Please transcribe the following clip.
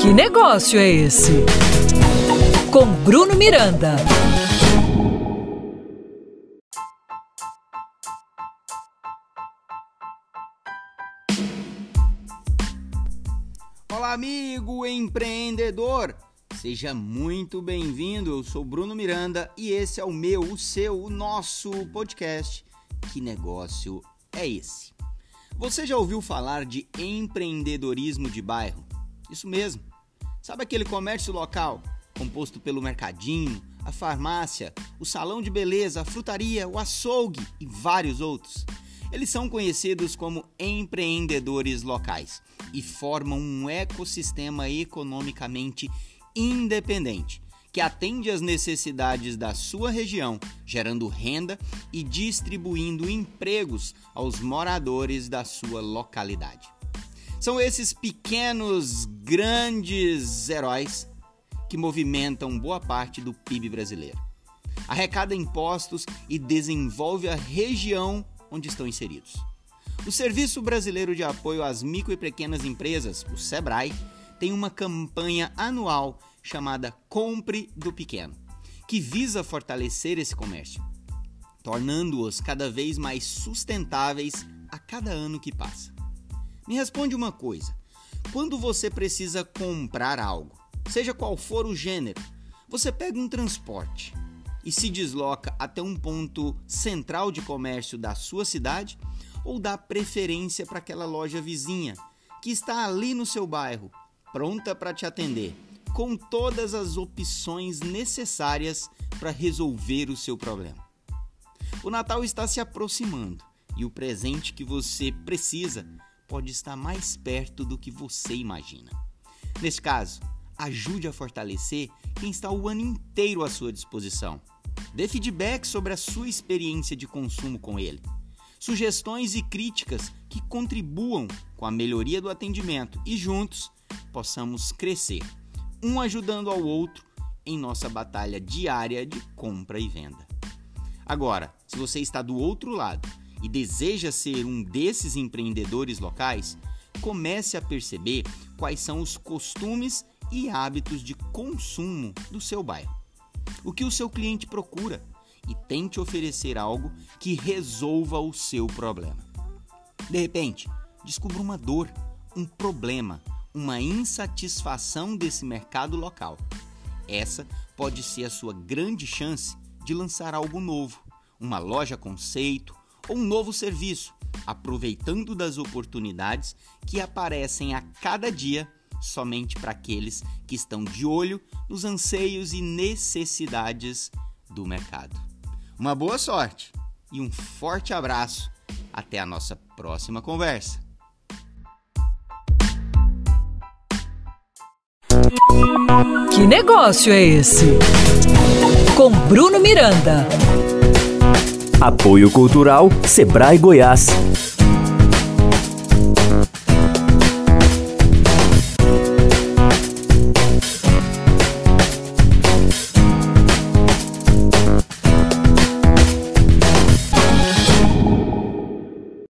Que negócio é esse? Com Bruno Miranda. Olá, amigo empreendedor! Seja muito bem-vindo. Eu sou Bruno Miranda e esse é o meu, o seu, o nosso podcast. Que negócio é esse? Você já ouviu falar de empreendedorismo de bairro? Isso mesmo. Sabe aquele comércio local composto pelo mercadinho, a farmácia, o salão de beleza, a frutaria, o açougue e vários outros? Eles são conhecidos como empreendedores locais e formam um ecossistema economicamente independente, que atende às necessidades da sua região, gerando renda e distribuindo empregos aos moradores da sua localidade. São esses pequenos, grandes heróis que movimentam boa parte do PIB brasileiro. Arrecada impostos e desenvolve a região onde estão inseridos. O Serviço Brasileiro de Apoio às Micro e Pequenas Empresas, o SEBRAE, tem uma campanha anual chamada Compre do Pequeno, que visa fortalecer esse comércio, tornando-os cada vez mais sustentáveis a cada ano que passa. Me responde uma coisa: quando você precisa comprar algo, seja qual for o gênero, você pega um transporte e se desloca até um ponto central de comércio da sua cidade ou dá preferência para aquela loja vizinha que está ali no seu bairro pronta para te atender, com todas as opções necessárias para resolver o seu problema. O Natal está se aproximando e o presente que você precisa pode estar mais perto do que você imagina. Nesse caso, ajude a fortalecer quem está o ano inteiro à sua disposição. Dê feedback sobre a sua experiência de consumo com ele. Sugestões e críticas que contribuam com a melhoria do atendimento e juntos possamos crescer, um ajudando ao outro em nossa batalha diária de compra e venda. Agora, se você está do outro lado e deseja ser um desses empreendedores locais, comece a perceber quais são os costumes e hábitos de consumo do seu bairro. O que o seu cliente procura e tente oferecer algo que resolva o seu problema. De repente, descubra uma dor, um problema uma insatisfação desse mercado local. Essa pode ser a sua grande chance de lançar algo novo, uma loja conceito ou um novo serviço, aproveitando das oportunidades que aparecem a cada dia somente para aqueles que estão de olho nos anseios e necessidades do mercado. Uma boa sorte e um forte abraço. Até a nossa próxima conversa. Que negócio é esse? Com Bruno Miranda. Apoio Cultural Sebrae Goiás.